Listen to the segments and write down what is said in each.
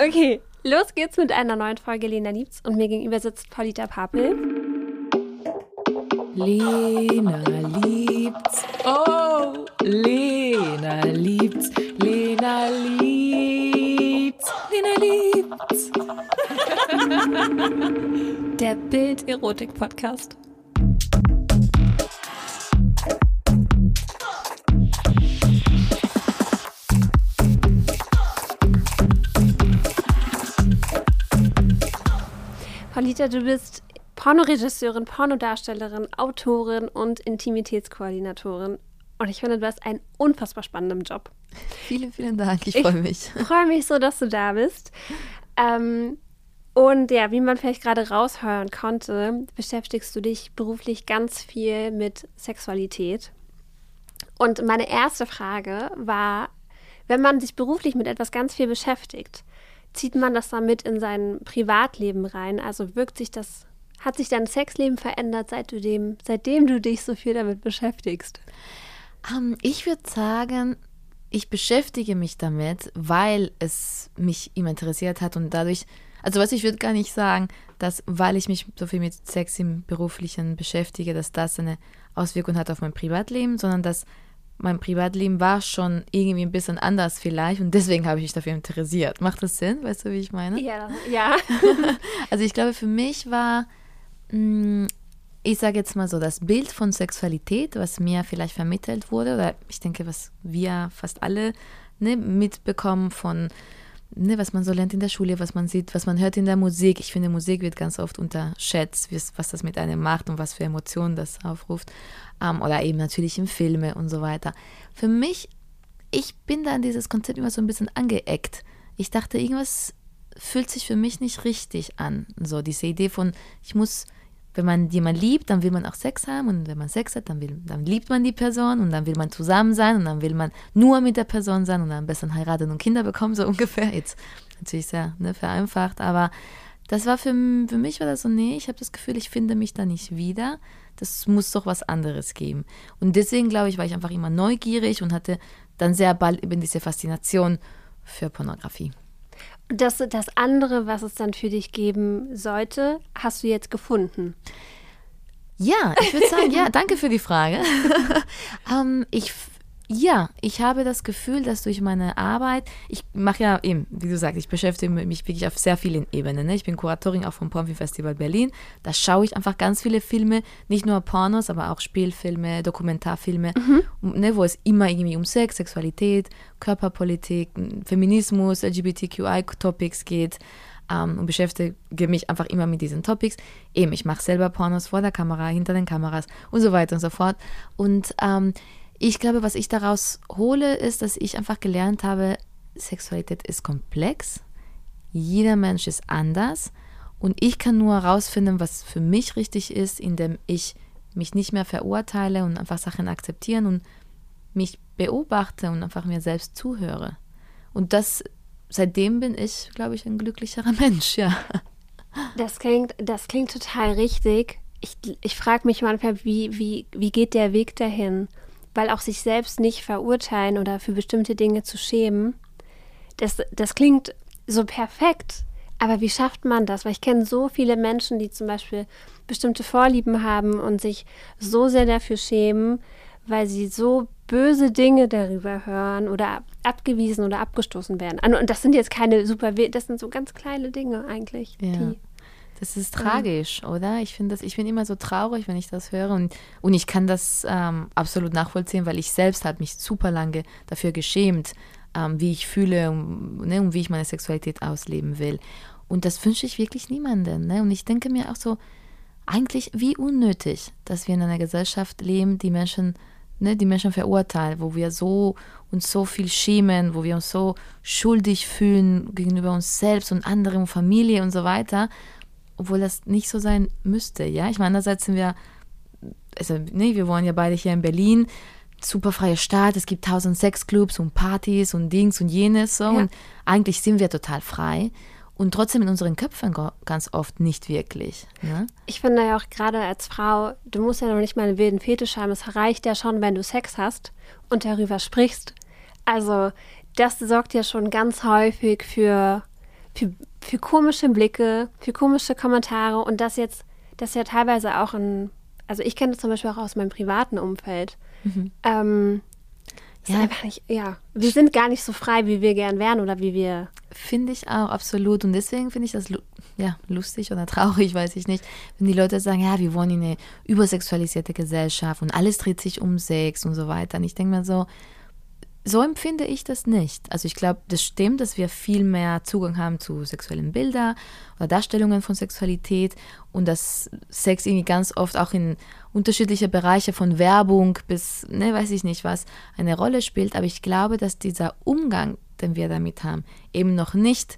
Okay, los geht's mit einer neuen Folge Lena liebt's und mir gegenüber sitzt Paulita Papel. Lena liebt's. Oh, Lena liebt's. Lena liebt's. Lena liebt's. Der Bild-Erotik-Podcast. Paulita, du bist Pornoregisseurin, Pornodarstellerin, Autorin und Intimitätskoordinatorin. Und ich finde, du hast einen unfassbar spannenden Job. Vielen, vielen Dank. Ich freue mich. Ich freue mich so, dass du da bist. Ähm, und ja, wie man vielleicht gerade raushören konnte, beschäftigst du dich beruflich ganz viel mit Sexualität. Und meine erste Frage war, wenn man sich beruflich mit etwas ganz viel beschäftigt, zieht man das damit in sein Privatleben rein? Also wirkt sich das, hat sich dein Sexleben verändert, seit du dem, seitdem du dich so viel damit beschäftigst? Um, ähm, ich würde sagen, ich beschäftige mich damit, weil es mich immer interessiert hat und dadurch, also was ich würde gar nicht sagen, dass weil ich mich so viel mit Sex im beruflichen beschäftige, dass das eine Auswirkung hat auf mein Privatleben, sondern dass mein Privatleben war schon irgendwie ein bisschen anders vielleicht und deswegen habe ich mich dafür interessiert. Macht das Sinn? Weißt du, wie ich meine? Ja. ja. also ich glaube, für mich war, mm, ich sage jetzt mal so, das Bild von Sexualität, was mir vielleicht vermittelt wurde, oder ich denke, was wir fast alle ne, mitbekommen von ne, was man so lernt in der Schule, was man sieht, was man hört in der Musik. Ich finde, Musik wird ganz oft unterschätzt, was das mit einem macht und was für Emotionen das aufruft. Ähm, oder eben natürlich in Filme und so weiter. Für mich, ich bin da an dieses Konzept immer so ein bisschen angeeckt. Ich dachte, irgendwas fühlt sich für mich nicht richtig an. So diese Idee von, ich muss wenn man jemanden liebt, dann will man auch Sex haben und wenn man Sex hat, dann, will, dann liebt man die Person und dann will man zusammen sein und dann will man nur mit der Person sein und dann am besten heiraten und Kinder bekommen, so ungefähr. Jetzt natürlich sehr ne, vereinfacht, aber das war für, für mich war das so, nee, ich habe das Gefühl, ich finde mich da nicht wieder. Das muss doch was anderes geben. Und deswegen, glaube ich, war ich einfach immer neugierig und hatte dann sehr bald eben diese Faszination für Pornografie. Das, das andere, was es dann für dich geben sollte, hast du jetzt gefunden. Ja, ich würde sagen, ja, danke für die Frage. ähm, ich ja, ich habe das Gefühl, dass durch meine Arbeit, ich mache ja eben, wie du sagst, ich beschäftige mich wirklich auf sehr vielen Ebenen. Ne? Ich bin Kuratorin auch vom Pornfilm Festival Berlin. Da schaue ich einfach ganz viele Filme, nicht nur Pornos, aber auch Spielfilme, Dokumentarfilme, mhm. ne, wo es immer irgendwie um Sex, Sexualität, Körperpolitik, Feminismus, LGBTQI-Topics geht. Um, ähm, und beschäftige mich einfach immer mit diesen Topics. Eben, ich mache selber Pornos vor der Kamera, hinter den Kameras und so weiter und so fort. Und ähm, ich glaube, was ich daraus hole, ist, dass ich einfach gelernt habe, Sexualität ist komplex, jeder Mensch ist anders und ich kann nur herausfinden, was für mich richtig ist, indem ich mich nicht mehr verurteile und einfach Sachen akzeptieren und mich beobachte und einfach mir selbst zuhöre. Und das, seitdem bin ich, glaube ich, ein glücklicherer Mensch, ja. Das klingt, das klingt total richtig. Ich, ich frage mich manchmal, wie, wie, wie geht der Weg dahin? Weil auch sich selbst nicht verurteilen oder für bestimmte Dinge zu schämen, das, das klingt so perfekt. Aber wie schafft man das? Weil ich kenne so viele Menschen, die zum Beispiel bestimmte Vorlieben haben und sich so sehr dafür schämen, weil sie so böse Dinge darüber hören oder abgewiesen oder abgestoßen werden. Und das sind jetzt keine super, das sind so ganz kleine Dinge eigentlich, ja. die das ist tragisch, mhm. oder? Ich finde das, ich bin immer so traurig, wenn ich das höre und, und ich kann das ähm, absolut nachvollziehen, weil ich selbst habe mich super lange dafür geschämt, ähm, wie ich fühle und, ne, und wie ich meine Sexualität ausleben will. Und das wünsche ich wirklich niemandem. Ne? Und ich denke mir auch so, eigentlich wie unnötig, dass wir in einer Gesellschaft leben, die Menschen, ne, die Menschen verurteilen, wo wir so uns so viel schämen, wo wir uns so schuldig fühlen gegenüber uns selbst und anderen, Familie und so weiter obwohl das nicht so sein müsste, ja. Ich meine, einerseits sind wir, also, nee, wir wohnen ja beide hier in Berlin, super freie Stadt, es gibt tausend Sexclubs und Partys und Dings und jenes so ja. und eigentlich sind wir total frei und trotzdem in unseren Köpfen ganz oft nicht wirklich. Ne? Ich finde ja auch gerade als Frau, du musst ja noch nicht mal einen wilden Fetisch haben, es reicht ja schon, wenn du Sex hast und darüber sprichst. Also das sorgt ja schon ganz häufig für für, für komische Blicke, für komische Kommentare und das jetzt, das ja teilweise auch in, also ich kenne das zum Beispiel auch aus meinem privaten Umfeld. Mhm. Ähm, ja. einfach nicht, ja, wir sind gar nicht so frei, wie wir gern wären oder wie wir. Finde ich auch, absolut. Und deswegen finde ich das ja, lustig oder traurig, weiß ich nicht, wenn die Leute sagen, ja, wir wohnen in eine übersexualisierte Gesellschaft und alles dreht sich um Sex und so weiter. Und ich denke mir so, so empfinde ich das nicht. Also ich glaube, das stimmt, dass wir viel mehr Zugang haben zu sexuellen Bildern oder Darstellungen von Sexualität und dass Sex irgendwie ganz oft auch in unterschiedliche Bereiche von Werbung bis, ne, weiß ich nicht was, eine Rolle spielt. Aber ich glaube, dass dieser Umgang, den wir damit haben, eben noch nicht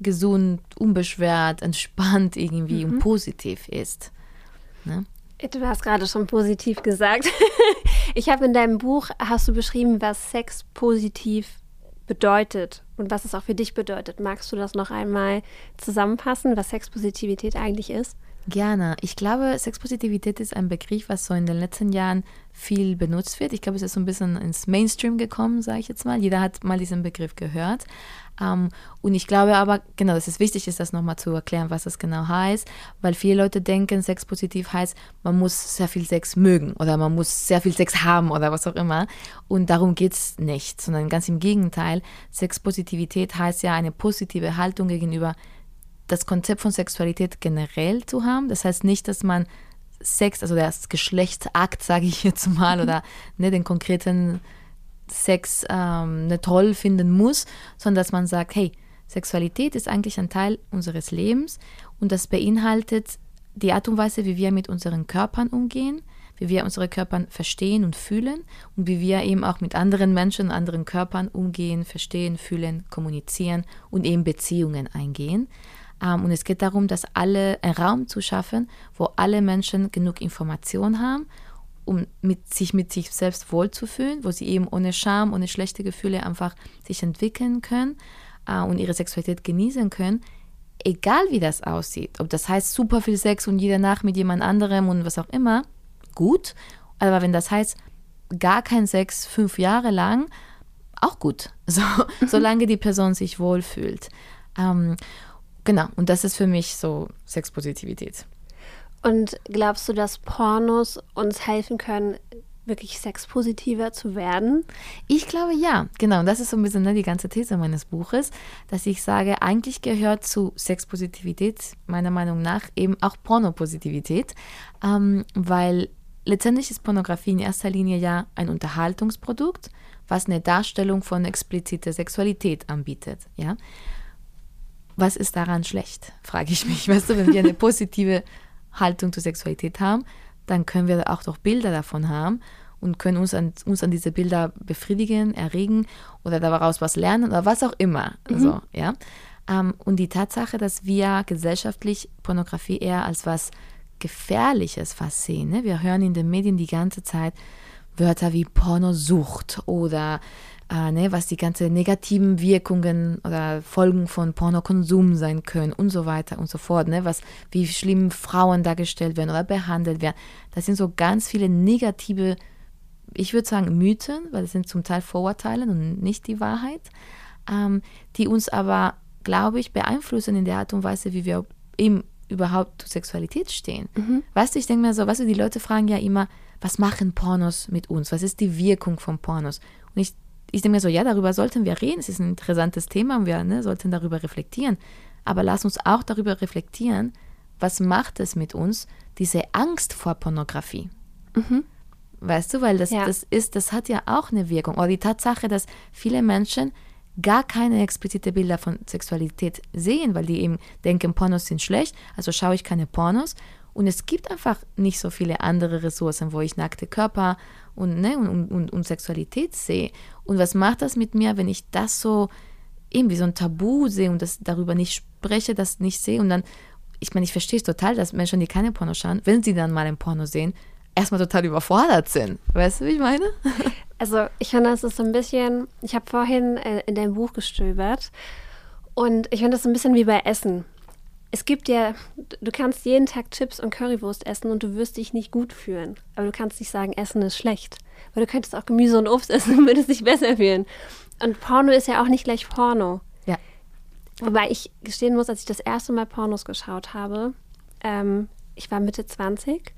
gesund, unbeschwert, entspannt irgendwie mhm. und positiv ist. Ne? Du hast gerade schon positiv gesagt. ich habe in deinem Buch, hast du beschrieben, was Sex positiv bedeutet und was es auch für dich bedeutet. Magst du das noch einmal zusammenfassen, was Sexpositivität eigentlich ist? Gerne. Ich glaube, Sexpositivität ist ein Begriff, was so in den letzten Jahren viel benutzt wird. Ich glaube, es ist so ein bisschen ins Mainstream gekommen, sage ich jetzt mal. Jeder hat mal diesen Begriff gehört. Ähm, und ich glaube aber, genau, dass es wichtig ist, das nochmal zu erklären, was das genau heißt, weil viele Leute denken, Sexpositiv heißt, man muss sehr viel Sex mögen oder man muss sehr viel Sex haben oder was auch immer. Und darum geht es nicht, sondern ganz im Gegenteil. Sexpositivität heißt ja eine positive Haltung gegenüber das Konzept von Sexualität generell zu haben. Das heißt nicht, dass man Sex, also das Geschlechtsakt, sage ich jetzt mal, mhm. oder ne, den konkreten Sex ähm, ne, toll finden muss, sondern dass man sagt, hey, Sexualität ist eigentlich ein Teil unseres Lebens und das beinhaltet die Art und Weise, wie wir mit unseren Körpern umgehen, wie wir unsere Körper verstehen und fühlen und wie wir eben auch mit anderen Menschen, anderen Körpern umgehen, verstehen, fühlen, kommunizieren und eben Beziehungen eingehen. Ähm, und es geht darum, dass alle einen Raum zu schaffen, wo alle Menschen genug Information haben um mit, sich mit sich selbst wohlzufühlen, wo sie eben ohne Scham, ohne schlechte Gefühle einfach sich entwickeln können äh, und ihre Sexualität genießen können, egal wie das aussieht. Ob das heißt super viel Sex und jede Nacht mit jemand anderem und was auch immer, gut. Aber wenn das heißt gar kein Sex fünf Jahre lang, auch gut. So, solange die Person sich wohlfühlt. Ähm, genau, und das ist für mich so Sexpositivität. Und glaubst du, dass Pornos uns helfen können, wirklich sexpositiver zu werden? Ich glaube ja, genau. Und das ist so ein bisschen ne, die ganze These meines Buches, dass ich sage, eigentlich gehört zu Sexpositivität meiner Meinung nach eben auch Pornopositivität, ähm, weil letztendlich ist Pornografie in erster Linie ja ein Unterhaltungsprodukt, was eine Darstellung von expliziter Sexualität anbietet. Ja? Was ist daran schlecht, frage ich mich. Weißt du, wenn wir eine positive Haltung zur Sexualität haben, dann können wir auch doch Bilder davon haben und können uns an, uns an diese Bilder befriedigen, erregen oder daraus was lernen oder was auch immer. Mhm. So, ja? Ähm, und die Tatsache, dass wir gesellschaftlich Pornografie eher als was Gefährliches fast sehen. Ne? Wir hören in den Medien die ganze Zeit Wörter wie Pornosucht oder äh, ne, was die ganzen negativen Wirkungen oder Folgen von Pornokonsum sein können und so weiter und so fort, ne, was, wie schlimm Frauen dargestellt werden oder behandelt werden. Das sind so ganz viele negative, ich würde sagen, Mythen, weil es sind zum Teil Vorurteile und nicht die Wahrheit, ähm, die uns aber, glaube ich, beeinflussen in der Art und Weise, wie wir eben überhaupt zur Sexualität stehen. Mhm. Weißt du, ich denke mir so, weißt du, die Leute fragen ja immer, was machen Pornos mit uns? Was ist die Wirkung von Pornos? Und ich ich denke mir so, ja, darüber sollten wir reden. Es ist ein interessantes Thema und wir ne, sollten darüber reflektieren. Aber lass uns auch darüber reflektieren, was macht es mit uns, diese Angst vor Pornografie. Mhm. Weißt du, weil das, ja. das ist, das hat ja auch eine Wirkung. Oder die Tatsache, dass viele Menschen gar keine explizite Bilder von Sexualität sehen, weil die eben denken, Pornos sind schlecht, also schaue ich keine Pornos. Und es gibt einfach nicht so viele andere Ressourcen, wo ich nackte Körper und, ne, und, und, und Sexualität sehe. Und was macht das mit mir, wenn ich das so irgendwie so ein Tabu sehe und das darüber nicht spreche, das nicht sehe und dann, ich meine, ich verstehe es total, dass Menschen, die keine Porno schauen, wenn sie dann mal ein Porno sehen, erstmal total überfordert sind. Weißt du, wie ich meine? Also ich finde, das ist so ein bisschen, ich habe vorhin äh, in deinem Buch gestöbert und ich finde das so ein bisschen wie bei Essen es gibt ja, du kannst jeden Tag Chips und Currywurst essen und du wirst dich nicht gut fühlen. Aber du kannst nicht sagen, Essen ist schlecht. Weil du könntest auch Gemüse und Obst essen und würdest dich besser fühlen. Und Porno ist ja auch nicht gleich Porno. Ja. Wobei ich gestehen muss, als ich das erste Mal Pornos geschaut habe, ähm, ich war Mitte 20.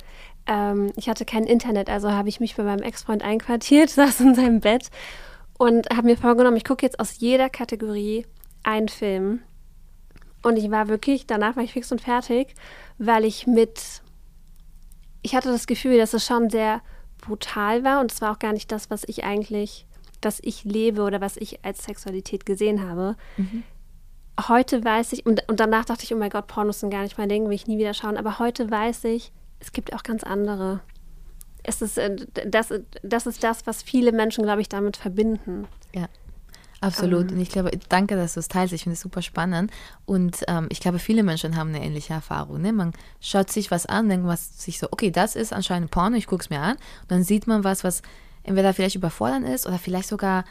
Ähm, ich hatte kein Internet, also habe ich mich bei meinem Ex-Freund einquartiert, saß in seinem Bett und habe mir vorgenommen, ich gucke jetzt aus jeder Kategorie einen Film. Und ich war wirklich, danach war ich fix und fertig, weil ich mit, ich hatte das Gefühl, dass es schon sehr brutal war und es war auch gar nicht das, was ich eigentlich, was ich lebe oder was ich als Sexualität gesehen habe. Mhm. Heute weiß ich, und, und danach dachte ich, oh mein Gott, Pornos sind gar nicht mein Ding, will ich nie wieder schauen, aber heute weiß ich, es gibt auch ganz andere. Es ist, äh, das, das ist das, was viele Menschen, glaube ich, damit verbinden. Ja. Absolut. Ähm. Und ich glaube, danke, dass du es teilst. Ich finde es super spannend. Und ähm, ich glaube, viele Menschen haben eine ähnliche Erfahrung. Ne? Man schaut sich was an, denkt was sich so, okay, das ist anscheinend Porno, ich gucke es mir an. Und dann sieht man was, was entweder vielleicht überfordernd ist oder vielleicht sogar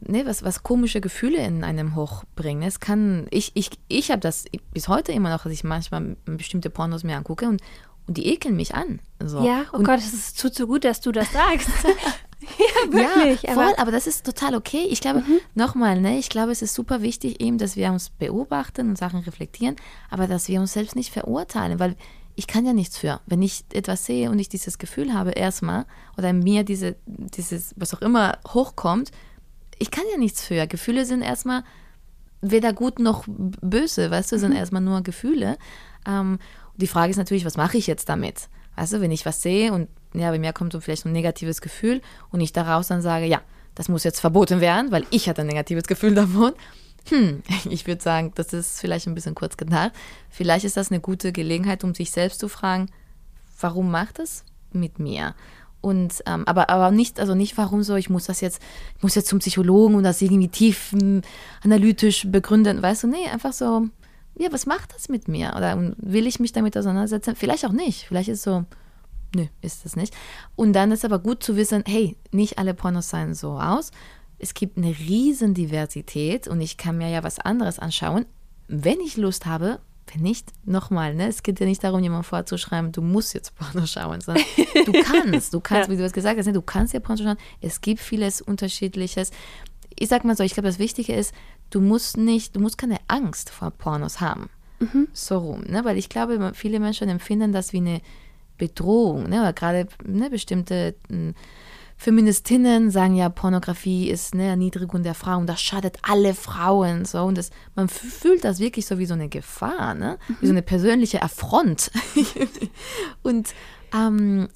ne, was, was komische Gefühle in einem hochbringen. Es kann, ich, ich, ich habe das bis heute immer noch, dass ich manchmal bestimmte Pornos mir angucke und, und die ekeln mich an. So. Ja, oh und, Gott, es tut so gut, dass du das sagst. ja, wirklich. Ja, voll, aber, aber, das ist total okay. Ich glaube, mhm. nochmal, ne, ich glaube, es ist super wichtig eben, dass wir uns beobachten und Sachen reflektieren, aber dass wir uns selbst nicht verurteilen, weil ich kann ja nichts für. Wenn ich etwas sehe und ich dieses Gefühl habe erstmal oder in mir diese, dieses, was auch immer hochkommt, ich kann ja nichts für. Gefühle sind erstmal weder gut noch böse, weißt du, sind mhm. erstmal nur Gefühle. Ähm, die Frage ist natürlich, was mache ich jetzt damit? Weißt du, wenn ich was sehe und ja, bei mir kommt so vielleicht ein negatives Gefühl und ich daraus dann sage, ja, das muss jetzt verboten werden, weil ich hatte ein negatives Gefühl davon. Hm, ich würde sagen, das ist vielleicht ein bisschen kurz gedacht. Vielleicht ist das eine gute Gelegenheit, um sich selbst zu fragen, warum macht es mit mir? Und ähm, aber, aber nicht, also nicht, warum so, ich muss das jetzt, ich muss jetzt zum Psychologen und das irgendwie tief hm, analytisch begründen, weißt du, nee, einfach so, ja, was macht das mit mir? Oder will ich mich damit auseinandersetzen? Vielleicht auch nicht. Vielleicht ist es so, nö, ist es nicht. Und dann ist aber gut zu wissen, hey, nicht alle Pornos sehen so aus. Es gibt eine riesen Diversität und ich kann mir ja was anderes anschauen, wenn ich Lust habe. Wenn nicht, nochmal, ne? es geht ja nicht darum, jemand vorzuschreiben, du musst jetzt Porno schauen, sondern du kannst, du kannst, ja. wie du es gesagt hast, ne? du kannst ja Porno schauen. Es gibt vieles Unterschiedliches. Ich sag mal so, ich glaube, das Wichtige ist, du musst nicht, du musst keine Angst vor Pornos haben. Mhm. So rum, ne? Weil ich glaube, viele Menschen empfinden das wie eine Bedrohung, ne? Oder gerade ne, bestimmte hm, Feministinnen sagen ja, Pornografie ist eine Erniedrigung der Frauen, das schadet alle Frauen. So. Und das, man fühlt das wirklich so wie so eine Gefahr, ne? wie so eine persönliche Affront. und ähm,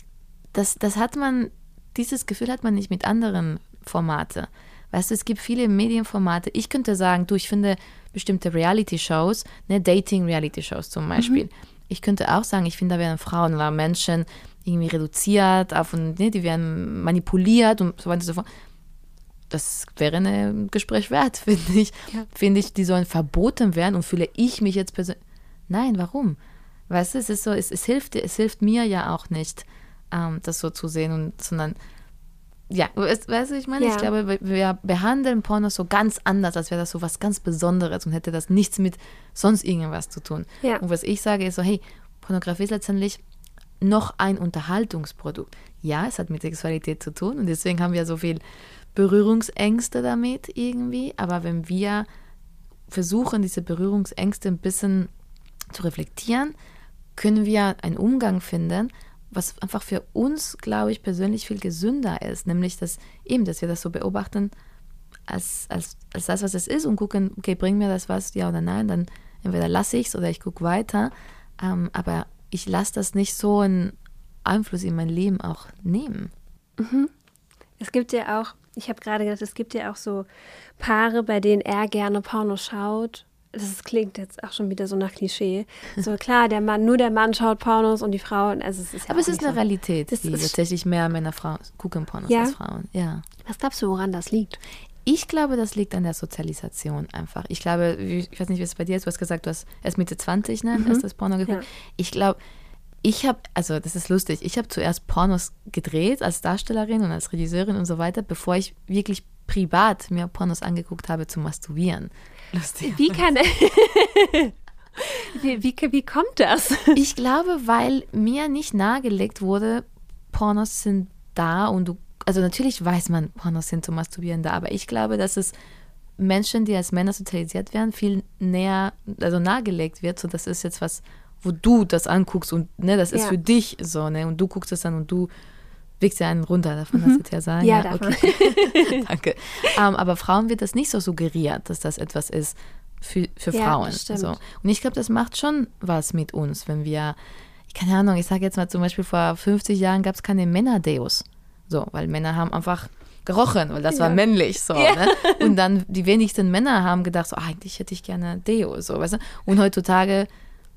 das, das hat man, dieses Gefühl hat man nicht mit anderen Formaten. Weißt du, es gibt viele Medienformate. Ich könnte sagen, du, ich finde bestimmte Reality-Shows, ne, Dating-Reality-Shows zum Beispiel. Mhm. Ich könnte auch sagen, ich finde, da werden Frauen oder Menschen irgendwie reduziert, auf, ne, die werden manipuliert und so weiter und so fort. Das wäre ein Gespräch wert, finde ich. Ja. Finde ich, die sollen verboten werden und fühle ich mich jetzt persönlich. Nein, warum? Weißt du, es ist so, es, es, hilft, es hilft mir ja auch nicht, ähm, das so zu sehen, und, sondern ja, weißt, du, ich meine, ja. ich glaube, wir behandeln Pornos so ganz anders, als wäre das so was ganz Besonderes und hätte das nichts mit sonst irgendwas zu tun. Ja. Und was ich sage, ist so, hey, Pornografie ist letztendlich noch ein Unterhaltungsprodukt. Ja, es hat mit Sexualität zu tun und deswegen haben wir so viel Berührungsängste damit irgendwie, aber wenn wir versuchen, diese Berührungsängste ein bisschen zu reflektieren, können wir einen Umgang finden, was einfach für uns, glaube ich, persönlich viel gesünder ist, nämlich dass eben, dass wir das so beobachten als, als, als das, was es ist und gucken, okay, bringt mir das was, ja oder nein, dann entweder lasse ich es oder ich gucke weiter, ähm, aber ich lasse das nicht so einen Einfluss in mein Leben auch nehmen. Mhm. Es gibt ja auch, ich habe gerade gedacht, es gibt ja auch so Paare, bei denen er gerne Porno schaut das klingt jetzt auch schon wieder so nach Klischee. So klar, der Mann, nur der Mann schaut Pornos und die Frauen, also es ist ja Aber es ist eine so. Realität, das die tatsächlich mehr Männer Frauen gucken Pornos ja? als Frauen. Ja. Was glaubst du, woran das liegt? Ich glaube, das liegt an der Sozialisation einfach. Ich glaube, ich weiß nicht, wie es bei dir ist, du hast gesagt, du hast erst Mitte 20, ne, mhm. erst das Porno geguckt. Ja. Ich glaube, ich habe, also das ist lustig, ich habe zuerst Pornos gedreht als Darstellerin und als Regisseurin und so weiter, bevor ich wirklich privat mir Pornos angeguckt habe zu masturbieren. Lustig. Wie kann wie, wie, wie kommt das? Ich glaube, weil mir nicht nahegelegt wurde, Pornos sind da und du, also natürlich weiß man, Pornos sind zum Masturbieren da, aber ich glaube, dass es Menschen, die als Männer sozialisiert werden, viel näher, also nahegelegt wird. So, das ist jetzt was, wo du das anguckst und ne, das ist Ja. für dich so, ne? Und du guckst es an und du wickst ja einen runter, darf man das jetzt ja sagen? Mhm. Ja, darf man. Danke. Ähm, aber Frauen wird das nicht so suggeriert, dass das etwas ist für, für Ja, Frauen. So. Und ich glaube, das macht schon was mit uns, wenn wir, ich keine Ahnung, ich sage jetzt mal zum Beispiel vor 50 Jahren gab es keine Männerdeos. So, weil Männer haben einfach gerochen, weil das war Ja. männlich so. Ja. Ne? Und dann die wenigsten Männer haben gedacht, so, ah, eigentlich hätte ich gerne Deo, so, weißt du? Und heutzutage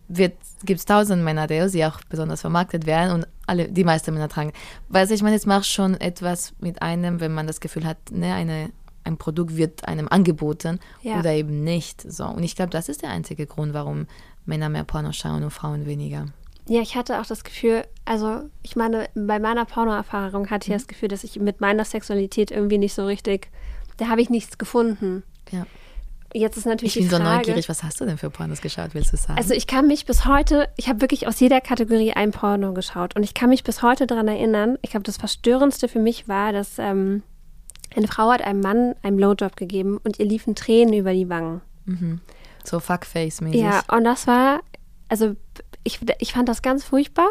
gibt es tausend Männer-Deos, die auch besonders vermarktet werden und alle, die meisten Männer tragen. Weißt du, ich meine, es macht schon etwas mit einem, wenn man das Gefühl hat, ne, eine, ein Produkt wird einem angeboten Ja. oder eben nicht. So. Und ich glaube, das ist der einzige Grund, warum Männer mehr Porno schauen und Frauen weniger. Ja, ich hatte auch das Gefühl, also ich meine, bei meiner Pornoerfahrung hatte Mhm. ich das Gefühl, dass ich mit meiner Sexualität irgendwie nicht so richtig, da habe ich nichts gefunden. Ja. Jetzt ist natürlich Ich bin die so Frage, neugierig, was hast du denn für Pornos geschaut, willst du sagen? Also ich kann mich bis heute, ich habe wirklich aus jeder Kategorie ein Porno geschaut und ich kann mich bis heute daran erinnern, ich glaube, das Verstörendste für mich war, dass ähm, eine Frau hat einem Mann einen Blowjob gegeben und ihr liefen Tränen über die Wangen. so Fuckface-mäßig. Ja, und das war, also ich, ich fand das ganz furchtbar.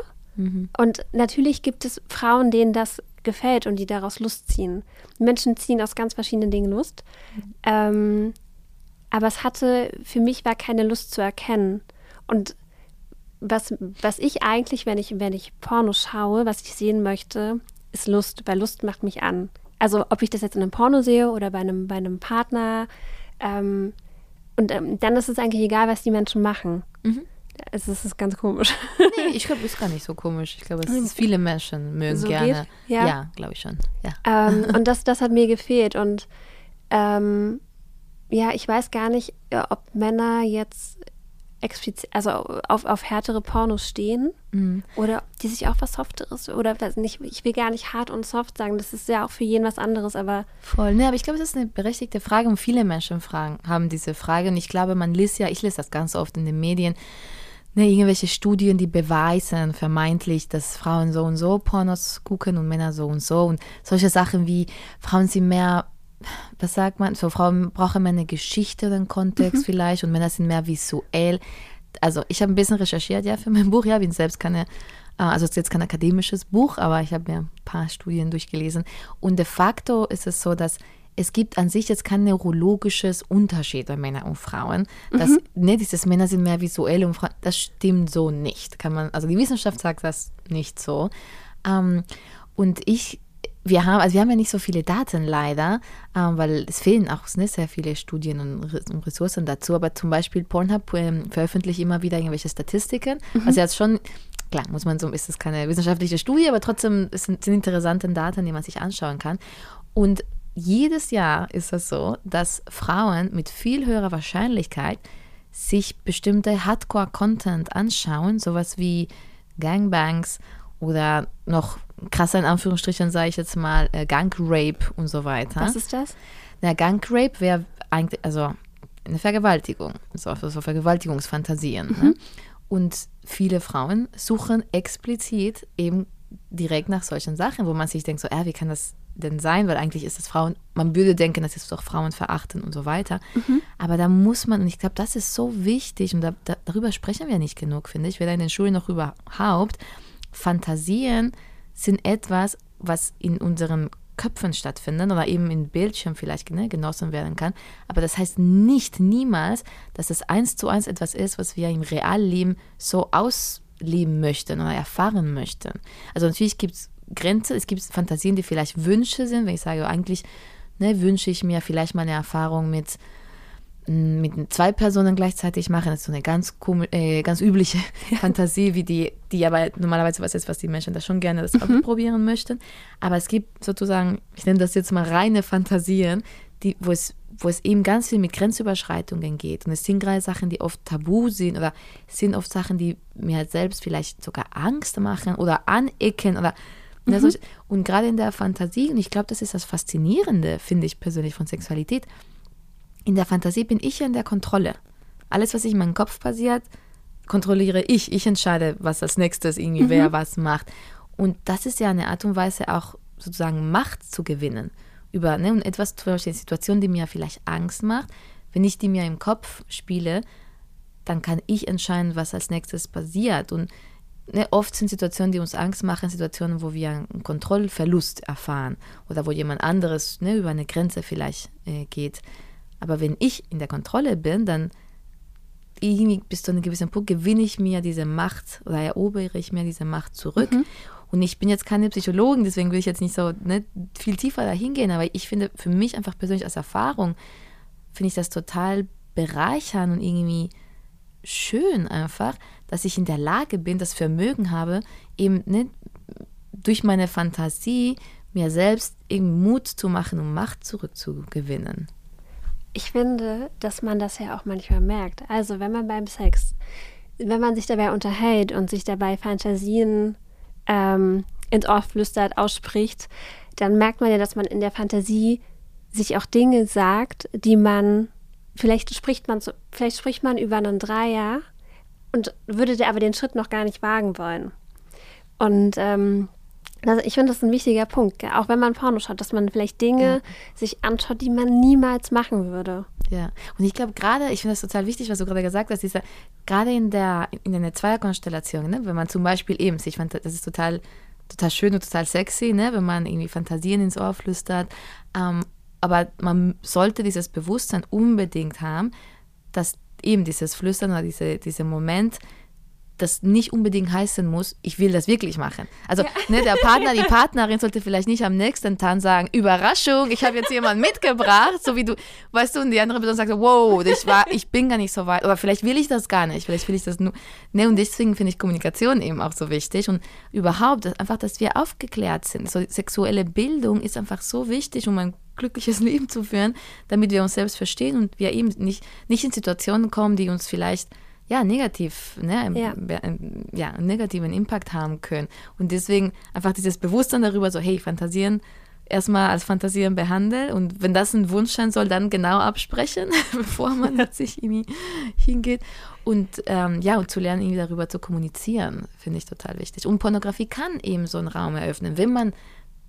Und natürlich gibt es Frauen, denen das gefällt und die daraus Lust ziehen. Menschen ziehen aus ganz verschiedenen Dingen Lust. Ähm, aber es hatte, für mich war keine Lust zu erkennen. Und was, was ich eigentlich, wenn ich, wenn ich Porno schaue, was ich sehen möchte, ist Lust, weil Lust macht mich an. Also ob ich das jetzt in einem Porno sehe oder bei einem, bei einem Partner. Ähm, und ähm, dann ist es eigentlich egal, was die Menschen machen. Es ist, es ist ganz komisch. Nee, ich glaube, ist gar nicht so komisch. Ich glaube, es viele Menschen mögen So gerne. geht? Ja. ja glaube ich schon. Ja. ähm, und das, das hat mir gefehlt. Und ähm, ja, ich weiß gar nicht, äh, ob Männer jetzt explizit, also auf, auf härtere Pornos stehen Mhm. oder ob die sich auch was Softeres oder nicht, ich will gar nicht hart und soft sagen, das ist ja auch für jeden was anderes, aber Voll. Ne, aber ich glaube, es ist eine berechtigte Frage und viele Menschen fragen, haben diese Frage. Und ich glaube, man liest ja, ich lese das ganz oft in den Medien, ne, irgendwelche Studien, die beweisen vermeintlich, dass Frauen so und so Pornos gucken und Männer so und so. Und solche Sachen wie Frauen sind mehr, was sagt man, so Frauen brauchen mehr eine Geschichte einen Kontext vielleicht und Männer sind mehr visuell. Also ich habe ein bisschen recherchiert ja für mein Buch, ja, bin selbst keine äh, also es ist jetzt kein akademisches Buch, aber ich habe mir ein paar Studien durchgelesen. Und de facto ist es so, dass es gibt an sich jetzt kein neurologisches Unterschied bei Männern und Frauen. Dass, ne, dieses Männer sind mehr visuell und Frauen, das stimmt so nicht. Kann man, also die Wissenschaft sagt das nicht so. Ähm, und ich, wir haben, also wir haben ja nicht so viele Daten leider, ähm, weil es fehlen auch ne, sehr viele Studien und Re- und Ressourcen dazu. Aber zum Beispiel Pornhub ähm, veröffentlicht immer wieder irgendwelche Statistiken. Also jetzt schon, klar, muss man so, ist es keine wissenschaftliche Studie, aber trotzdem sind, sind interessante Daten, die man sich anschauen kann. Und jedes Jahr ist es so, dass Frauen mit viel höherer Wahrscheinlichkeit sich bestimmte Hardcore-Content anschauen, sowas wie Gangbangs oder noch krasser in Anführungsstrichen, sage ich jetzt mal, äh, Gang-Rape und so weiter. was ist das? Na, Gang-Rape wäre eigentlich, also eine Vergewaltigung, so, so Vergewaltigungsfantasien. Ne? Und viele Frauen suchen explizit eben direkt nach solchen Sachen, wo man sich denkt, so, äh, wie kann das denn sein? Weil eigentlich ist es Frauen, man würde denken, das ist doch Frauen verachten und so weiter. Aber da muss man, und ich glaube, das ist so wichtig, und da, da, darüber sprechen wir nicht genug, finde ich, weder in den Schulen noch überhaupt. Fantasien sind etwas, was in unseren Köpfen stattfindet oder eben in Bildschirm vielleicht ne, genossen werden kann. Aber das heißt nicht niemals, dass es eins zu eins etwas ist, was wir im Realleben so ausleben möchten oder erfahren möchten. Also natürlich gibt es Grenzen, es gibt Fantasien, die vielleicht Wünsche sind, wenn ich sage, eigentlich ne, wünsche ich mir vielleicht mal eine Erfahrung mit mit zwei Personen gleichzeitig machen. Das ist so eine ganz, äh, ganz übliche Fantasie, wie die, die aber normalerweise was ist, was die Menschen da schon gerne das ausprobieren möchten. Aber es gibt sozusagen, ich nenne das jetzt mal reine Fantasien, die, wo, es, wo es eben ganz viel mit Grenzüberschreitungen geht. Und es sind gerade Sachen, die oft tabu sind oder es sind oft Sachen, die mir halt selbst vielleicht sogar Angst machen oder anecken oder ne, solche- und gerade in der Fantasie, und ich glaube, das ist das Faszinierende, finde ich persönlich von Sexualität, in der Fantasie bin ich ja in der Kontrolle. Alles, was sich in meinem Kopf passiert, kontrolliere ich. Ich entscheide, was als nächstes irgendwie wer was macht. Und das ist ja eine Art und Weise auch sozusagen Macht zu gewinnen. über ne, und etwas, zum Beispiel eine Situation, die mir vielleicht Angst macht, wenn ich die mir im Kopf spiele, dann kann ich entscheiden, was als nächstes passiert. Und ne, oft sind Situationen, die uns Angst machen, Situationen, wo wir einen Kontrollverlust erfahren oder wo jemand anderes ne, über eine Grenze vielleicht äh, geht. Aber wenn ich in der Kontrolle bin, dann irgendwie bis zu einem gewissen Punkt gewinne ich mir diese Macht oder erobere ich mir diese Macht zurück. Mhm. Und ich bin jetzt keine Psychologin, deswegen will ich jetzt nicht so ne, viel tiefer dahin gehen, aber ich finde für mich einfach persönlich als Erfahrung, finde ich das total bereichern und irgendwie schön einfach, dass ich in der Lage bin, das Vermögen habe, eben ne, durch meine Fantasie mir selbst eben Mut zu machen, um Macht zurückzugewinnen. Ich finde, dass man das ja auch manchmal merkt. Also wenn man beim Sex, wenn man sich dabei unterhält und sich dabei Fantasien ähm, ins Ohr flüstert, ausspricht, dann merkt man ja, dass man in der Fantasie sich auch Dinge sagt, die man, vielleicht spricht man, so, vielleicht spricht man über einen Dreier und würde aber den Schritt noch gar nicht wagen wollen. Und ähm, also ich finde, das ein wichtiger Punkt, auch wenn man Porno schaut, dass man vielleicht Dinge ja. sich anschaut, die man niemals machen würde. Ja, und ich glaube gerade, ich finde das total wichtig, was du gerade gesagt hast, dieser, gerade in der, in einer Zweierkonstellation, ne, wenn man zum Beispiel eben, ich fand, das ist total, total schön und total sexy, ne, wenn man irgendwie Fantasien ins Ohr flüstert, ähm, aber man sollte dieses Bewusstsein unbedingt haben, dass eben dieses Flüstern oder diese, dieser Moment das nicht unbedingt heißen muss, ich will das wirklich machen. Also ja. ne, der Partner, die Partnerin sollte vielleicht nicht am nächsten Tag sagen, Überraschung, ich habe jetzt jemanden mitgebracht, so wie du, weißt du, und die andere Person sagt, wow, ich, war, ich bin gar nicht so weit, oder vielleicht will ich das gar nicht, vielleicht will ich das nur. Ne, und deswegen finde ich Kommunikation eben auch so wichtig und überhaupt einfach, dass wir aufgeklärt sind. So sexuelle Bildung ist einfach so wichtig, um ein glückliches Leben zu führen, damit wir uns selbst verstehen und wir eben nicht, nicht in Situationen kommen, die uns vielleicht ja, negativ, ne, ja. ja, einen negativen Impact haben können. Und deswegen einfach dieses Bewusstsein darüber, so, hey, Fantasieren erstmal als Fantasieren behandeln und wenn das ein Wunsch sein soll, dann genau absprechen, bevor man ja. sich irgendwie hingeht. Und ähm, ja, und zu lernen, irgendwie darüber zu kommunizieren, finde ich total wichtig. Und Pornografie kann eben so einen Raum eröffnen, wenn man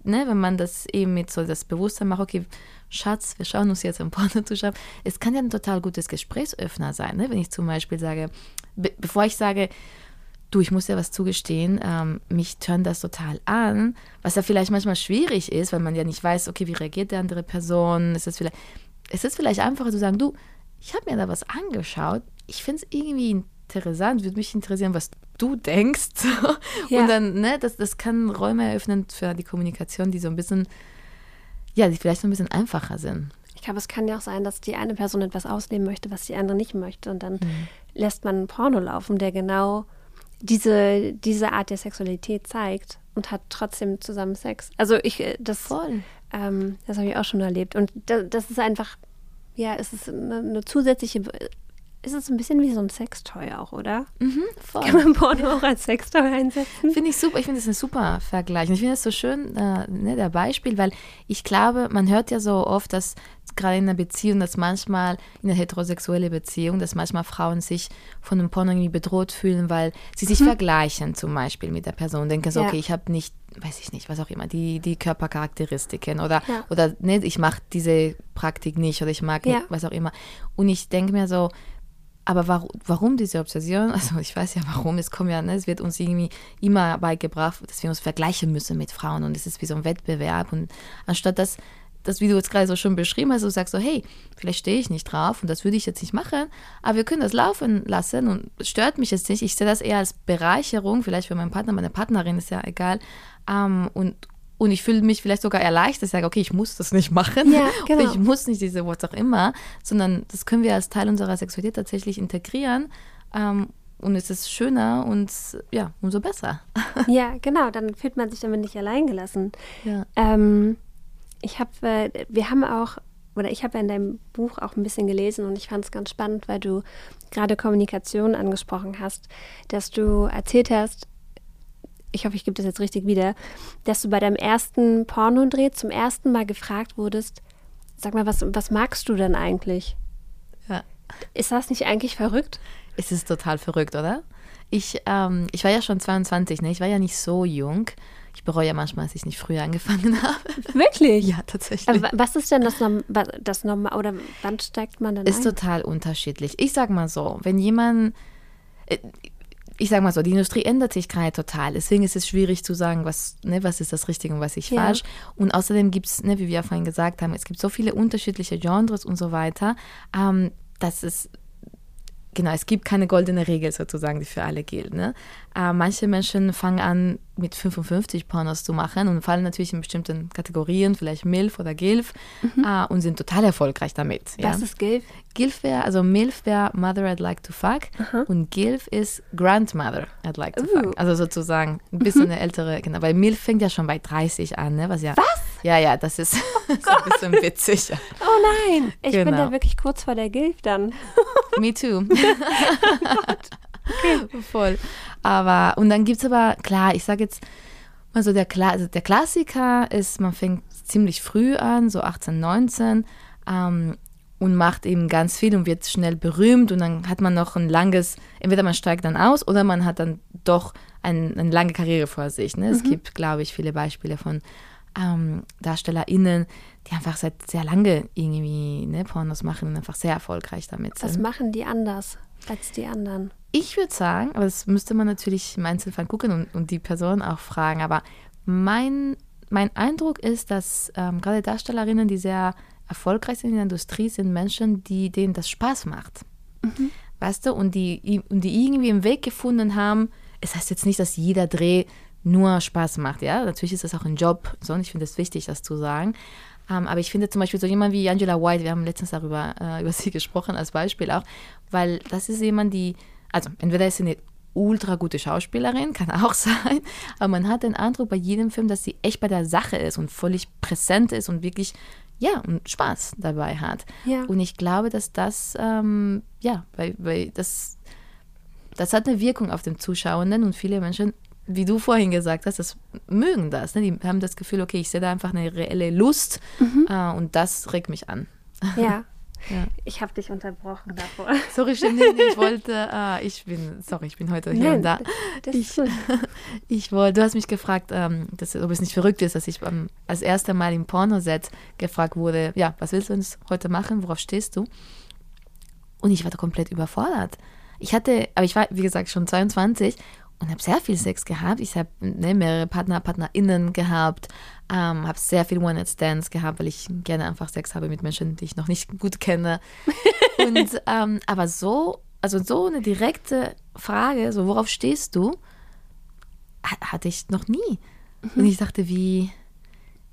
ne, wenn man das eben mit so das Bewusstsein macht, okay, Schatz, wir schauen uns jetzt ein Porno zu schauen. Es kann ja ein total gutes Gesprächsöffner sein, ne? wenn ich zum Beispiel sage, be bevor ich sage, du, ich muss dir was zugestehen, ähm, mich tönt das total an, was ja vielleicht manchmal schwierig ist, weil man ja nicht weiß, okay, wie reagiert die andere Person, ist es vielleicht, es ist vielleicht einfacher zu sagen, du, ich habe mir da was angeschaut, ich finde es irgendwie interessant, würde mich interessieren, was du denkst. Ja. Und dann, ne, das, das kann Räume eröffnen für die Kommunikation, die so ein bisschen, ja, die vielleicht so ein bisschen einfacher sind. Ich glaube, es kann ja auch sein, dass die eine Person etwas ausnehmen möchte, was die andere nicht möchte. Und dann mhm. lässt man einen Porno laufen, der genau diese, diese Art der Sexualität zeigt und hat trotzdem zusammen Sex. Also ich, äh, das, Voll. Ähm, das habe ich auch schon erlebt. Und das, das ist einfach, ja, es ist eine, eine zusätzliche ist es ein bisschen wie so ein Sextoy auch, oder? Mhm, voll. Kann man Porno auch als Sextoy einsetzen? Finde ich super. Ich finde das ein super Vergleich. Und ich finde das so schön, äh, ne, der Beispiel, weil ich glaube, man hört ja so oft, dass gerade in einer Beziehung, dass manchmal in einer heterosexuellen Beziehung, dass manchmal Frauen sich von einem Porno irgendwie bedroht fühlen, weil sie sich mhm. vergleichen zum Beispiel mit der Person. Denken so, ja. okay, ich habe nicht weiß ich nicht, was auch immer, die, die Körpercharakteristiken oder, ja. oder ne, ich mache diese Praktik nicht oder ich mag ja. was auch immer. Und ich denke mir so, aber warum, warum diese Obsession? Also ich weiß ja warum, es kommt ja, ne, es wird uns irgendwie immer beigebracht, dass wir uns vergleichen müssen mit Frauen und es ist wie so ein Wettbewerb und anstatt dass, das, wie du jetzt gerade so schon beschrieben hast, du sagst so, hey, vielleicht stehe ich nicht drauf und das würde ich jetzt nicht machen, aber wir können das laufen lassen und es stört mich jetzt nicht. Ich sehe das eher als Bereicherung, vielleicht für meinen Partner, meine Partnerin ist ja egal. Ähm, und, und ich fühle mich vielleicht sogar erleichtert, ich sage, okay, ich muss das nicht machen. Ja, genau. ich muss nicht diese was auch immer, sondern das können wir als Teil unserer Sexualität tatsächlich integrieren. Ähm, und es ist schöner und ja, umso besser. Ja, genau, dann fühlt man sich damit nicht alleingelassen. Ja. Ähm, ich habe, äh, wir haben auch, oder ich habe ja in deinem Buch auch ein bisschen gelesen und ich fand es ganz spannend, weil du gerade Kommunikation angesprochen hast, dass du erzählt hast, ich hoffe, ich gebe das jetzt richtig wieder, dass du bei deinem ersten Pornodreh zum ersten Mal gefragt wurdest, sag mal, was, was magst du denn eigentlich? Ja. Ist das nicht eigentlich verrückt? Es ist total verrückt, oder? Ich, ähm, ich war ja schon 22, ne? ich war ja nicht so jung. Ich bereue ja manchmal, dass ich nicht früher angefangen habe. Wirklich? Ja, tatsächlich. Aber was ist denn das, Norm das Normal oder wann steigt man dann Ist ein? total unterschiedlich. Ich sag mal so, wenn jemand, äh, ich sag mal so, die Industrie ändert sich gerade total. Deswegen ist es schwierig zu sagen, was, ne, was ist das Richtige und was ist Ja. falsch. Und außerdem gibt es, ne, wie wir ja vorhin gesagt haben, es gibt so viele unterschiedliche Genres und so weiter, ähm, dass es Genau, es gibt keine goldene Regel sozusagen, die für alle gilt. Ne? Äh, manche Menschen fangen an, mit 55 Pornos zu machen und fallen natürlich in bestimmten Kategorien, vielleicht MILF oder GILF, äh, und sind total erfolgreich damit. Ja? Was ist Gilf? GILF wäre, also MILF wäre Mother I'd like to fuck und GILF ist Grandmother I'd like to Uh. fuck. Also sozusagen ein bisschen eine ältere, genau, weil MILF fängt ja schon bei 30 an, ne? Was ja. Was? Ja, ja, das ist, ist ein bisschen witzig. Ja. Oh nein, ich bin Genau. da wirklich kurz vor der Gilf dann. Me too. Voll. Aber, und dann gibt es aber, klar, ich sage jetzt mal so, der, Kla also der Klassiker ist, man fängt ziemlich früh an, so 18, 19, ähm, und macht eben ganz viel und wird schnell berühmt und dann hat man noch ein langes, entweder man steigt dann aus oder man hat dann doch ein, eine lange Karriere vor sich. Ne? Es gibt, glaube ich, viele Beispiele von ähm, DarstellerInnen, die einfach seit sehr lange irgendwie ne, Pornos machen und einfach sehr erfolgreich damit sind. Was machen die anders als die anderen? Ich würde sagen, aber das müsste man natürlich im Einzelfall gucken und, und die Person auch fragen, aber mein, mein Eindruck ist, dass ähm, gerade Darstellerinnen, die sehr erfolgreich sind in der Industrie, sind Menschen, die, denen das Spaß macht. Weißt du, und die, und die irgendwie einen Weg gefunden haben. Es heißt jetzt nicht, dass jeder Dreh nur Spaß macht, ja. Natürlich ist das auch ein Job, so, und ich finde es wichtig, das zu sagen. Ähm, aber ich finde zum Beispiel so jemand wie Angela White, wir haben letztens darüber äh, über sie gesprochen als Beispiel auch, weil das ist jemand, die, also entweder ist sie eine ultra gute Schauspielerin, kann auch sein, aber man hat den Eindruck bei jedem Film, dass sie echt bei der Sache ist und völlig präsent ist und wirklich, ja, und Spaß dabei hat. Ja. Und ich glaube, dass das, ähm, ja, weil, weil das, das hat eine Wirkung auf den Zuschauenden und viele Menschen, wie du vorhin gesagt hast, das mögen das. Ne? Die haben das Gefühl, okay, ich sehe da einfach eine reelle Lust äh, und das regt mich an. Ja. Ja. Ich habe dich unterbrochen davor. Sorry, nee, nee, ich wollte, ah, ich bin, sorry, ich bin heute hier Nein, und da. das gut. Ich wollte, du hast mich gefragt, ähm, dass, ob es nicht verrückt ist, dass ich ähm, als erste Mal im Pornoset gefragt wurde, ja, was willst du uns heute machen, worauf stehst du? Und ich war da komplett überfordert. Ich hatte, aber ich war, wie gesagt, schon 22 und habe sehr viel Sex gehabt. Ich habe ne, mehrere Partner, PartnerInnen gehabt, ähm, habe sehr viel One-Night-Stands gehabt, weil ich gerne einfach Sex habe mit Menschen, die ich noch nicht gut kenne. Und, ähm, aber so, also so eine direkte Frage, so worauf stehst du, ha- hatte ich noch nie. Und ich dachte, wie,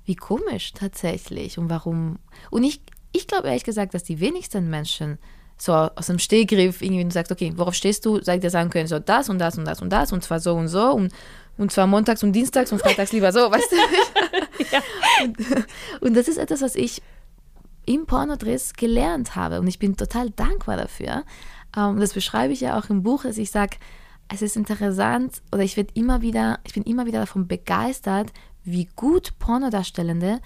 wie komisch tatsächlich und warum. Und ich, ich glaube ehrlich gesagt, dass die wenigsten Menschen so aus dem Stehgriff irgendwie du sagst, okay, worauf stehst du, sag dir sagen können, so das und das und das und das und zwar so und so und, und zwar montags und dienstags und freitags lieber so, weißt du? und, und das ist etwas, was ich im Pornodress gelernt habe und ich bin total dankbar dafür. Ähm, das beschreibe ich ja auch im Buch, dass ich sage, es ist interessant oder ich werde immer wieder, ich bin immer wieder davon begeistert, wie gut Pornodarstellende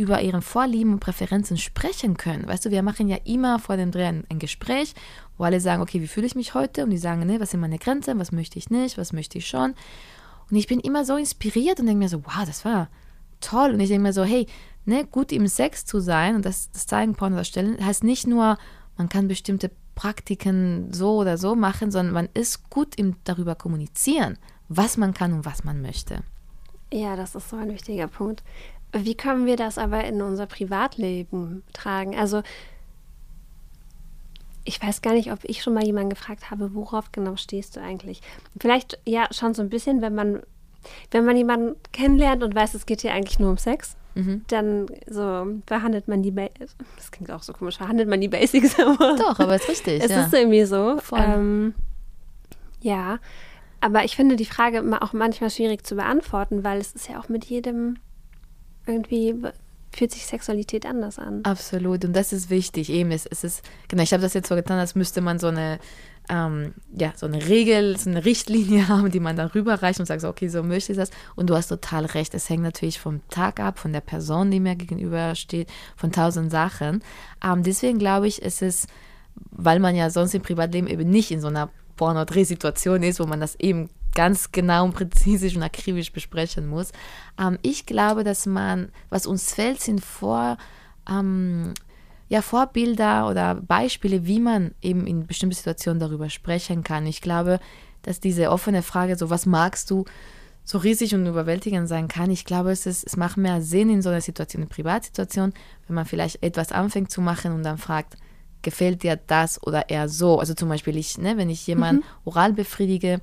über ihren Vorlieben und Präferenzen sprechen können. Weißt du, wir machen ja immer vor dem Dreh ein, Gespräch, wo alle sagen, okay, wie fühle ich mich heute? Und die sagen, ne, was sind meine Grenzen, was möchte ich nicht, was möchte ich schon. Und ich bin immer so inspiriert und denke mir so, wow, das war toll. Und ich denke mir so, hey, ne, gut im Sex zu sein und das, das zeigen Pornodarstellen, heißt nicht nur, man kann bestimmte Praktiken so oder so machen, sondern man ist gut im darüber kommunizieren, was man kann und was man möchte. Ja, das ist so ein wichtiger Punkt. Wie können wir das aber in unser Privatleben tragen? Also, ich weiß gar nicht, ob ich schon mal jemanden gefragt habe, worauf genau stehst du eigentlich? Vielleicht ja schon so ein bisschen, wenn man, wenn man jemanden kennenlernt und weiß, es geht hier eigentlich nur um Sex, dann so behandelt man die, Ba- das klingt auch so komisch, verhandelt man die Basics, aber Doch, aber ist richtig. es ja. ist irgendwie so. Ähm, ja, aber ich finde die Frage auch manchmal schwierig zu beantworten, weil es ist ja auch mit jedem irgendwie fühlt sich Sexualität anders an. Absolut, und das ist wichtig. Eben, es, es ist, genau, ich habe das jetzt so getan, als müsste man so eine, ähm, ja, so eine Regel, so eine Richtlinie haben, die man dann rüberreicht und sagt, so, okay, so möchte ich das. Und du hast total recht, es hängt natürlich vom Tag ab, von der Person, die mir gegenübersteht, von tausend Sachen. Ähm, deswegen glaube ich, es ist, weil man ja sonst im Privatleben eben nicht in so einer Porno-Drehsituation ist, wo man das eben ganz genau und präzise und akribisch besprechen muss. Ähm, ich glaube, dass man, was uns fehlt, sind vor, ähm, ja, Vorbilder oder Beispiele, wie man eben in bestimmten Situationen darüber sprechen kann. Ich glaube, dass diese offene Frage, so was magst du, so riesig und überwältigend sein kann. Ich glaube, es, ist, es macht mehr Sinn in so einer Situation, eine Privatsituation, wenn man vielleicht etwas anfängt zu machen und dann fragt, gefällt dir das oder eher so? Also zum Beispiel, ich, ne, wenn ich jemanden mhm. oral befriedige,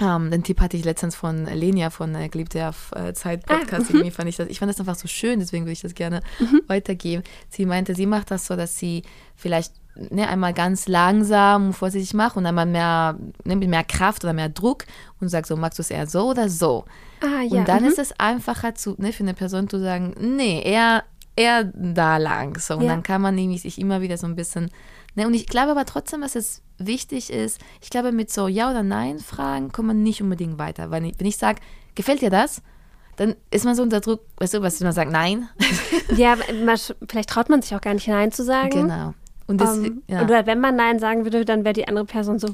ähm, den Tipp hatte ich letztens von Lenia von äh, Geliebte auf äh, Zeit Podcast. Ah, Irgendwie fand ich das, ich fand das einfach so schön, deswegen würde ich das gerne mhm. weitergeben. Sie meinte, sie macht das so, dass sie vielleicht ne, einmal ganz langsam und vorsichtig macht und einmal mehr, ne, mit mehr Kraft oder mehr Druck und sagt so, magst du es eher so oder so? Ah, ja. Und dann mhm. ist es einfacher zu, ne, für eine Person zu sagen, nee, eher, eher da lang. So. Und ja. dann kann man nämlich sich immer wieder so ein bisschen, ne, und ich glaube aber trotzdem, dass es wichtig ist, ich glaube, mit so Ja- oder Nein-Fragen kommt man nicht unbedingt weiter. Weil wenn ich sage, gefällt dir das? Dann ist man so unter Druck, weißt du, was man sagt, nein. Ja, vielleicht traut man sich auch gar nicht Nein zu sagen. Genau. Und das, um, ja. Oder wenn man Nein sagen würde, dann wäre die andere Person so.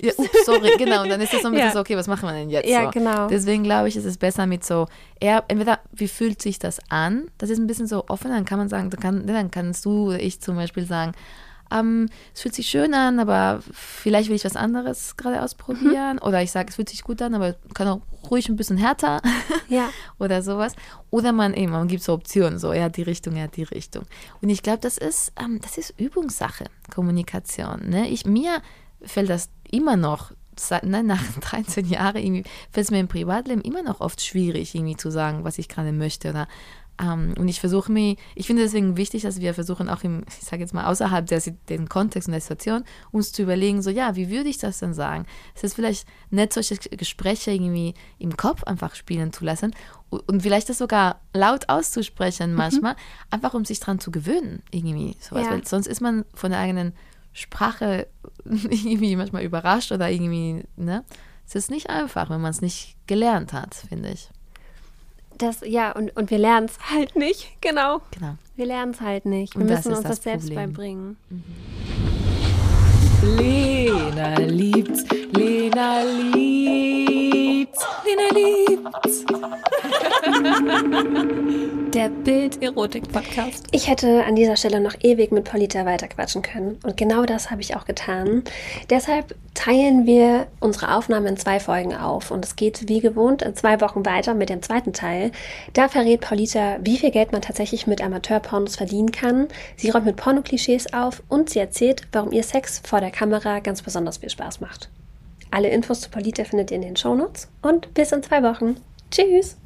Ja, ups, sorry, genau. Und dann ist das so ein bisschen ja. so, okay, was machen wir denn jetzt? Ja, so. genau. Deswegen glaube ich, ist es besser mit so, eher, entweder, wie fühlt sich das an? Das ist ein bisschen so offen, dann kann man sagen, dann, kann, dann kannst du oder ich zum Beispiel sagen, ähm, es fühlt sich schön an, aber vielleicht will ich was anderes gerade ausprobieren. Mhm. Oder ich sage, es fühlt sich gut an, aber kann auch ruhig ein bisschen härter ja. oder sowas. Oder man eben, man gibt so Optionen, so er hat die Richtung, er hat die Richtung. Und ich glaube, das ist, ähm, das ist Übungssache, Kommunikation. Ne? Ich, mir fällt das immer noch seit, ne, nach 13 Jahren irgendwie fällt es mir im Privatleben immer noch oft schwierig, irgendwie zu sagen, was ich gerade möchte oder um, ähm, und ich versuche mir, ich finde deswegen wichtig, dass wir versuchen, auch im, ich sage jetzt mal, außerhalb der, den Kontext und der Situation, uns zu überlegen, so, ja, wie würde ich das denn sagen? Es ist vielleicht nett, solche Gespräche irgendwie im Kopf einfach spielen zu lassen und vielleicht das sogar laut auszusprechen mhm. manchmal, mhm. einfach um sich daran zu gewöhnen, irgendwie sowas. Ja. Weil sonst ist man von der eigenen Sprache irgendwie manchmal überrascht oder irgendwie, ne? Es ist nicht einfach, wenn man es nicht gelernt hat, finde ich. Das, ja, und, und wir lernen es halt nicht, genau. Genau. Wir lernen es halt nicht. Wir und müssen uns das, das selbst beibringen. Mhm. Lena liebt's, Lena liebt's, Lena liebt's. Der Bild-Erotik-Podcast. Ich hätte an dieser Stelle noch ewig mit Polita weiterquatschen können. Und genau das habe ich auch getan. Deshalb teilen wir unsere Aufnahme in zwei Folgen auf. Und es geht wie gewohnt in zwei Wochen weiter mit dem zweiten Teil. Da verrät Paulita, wie viel Geld man tatsächlich mit Amateurpornos verdienen kann. Sie räumt mit Pornoklischees auf und sie erzählt, warum ihr Sex vor der Kamera ganz besonders viel Spaß macht. Alle Infos zu Polita findet ihr in den Shownotes und bis in zwei Wochen. Tschüss!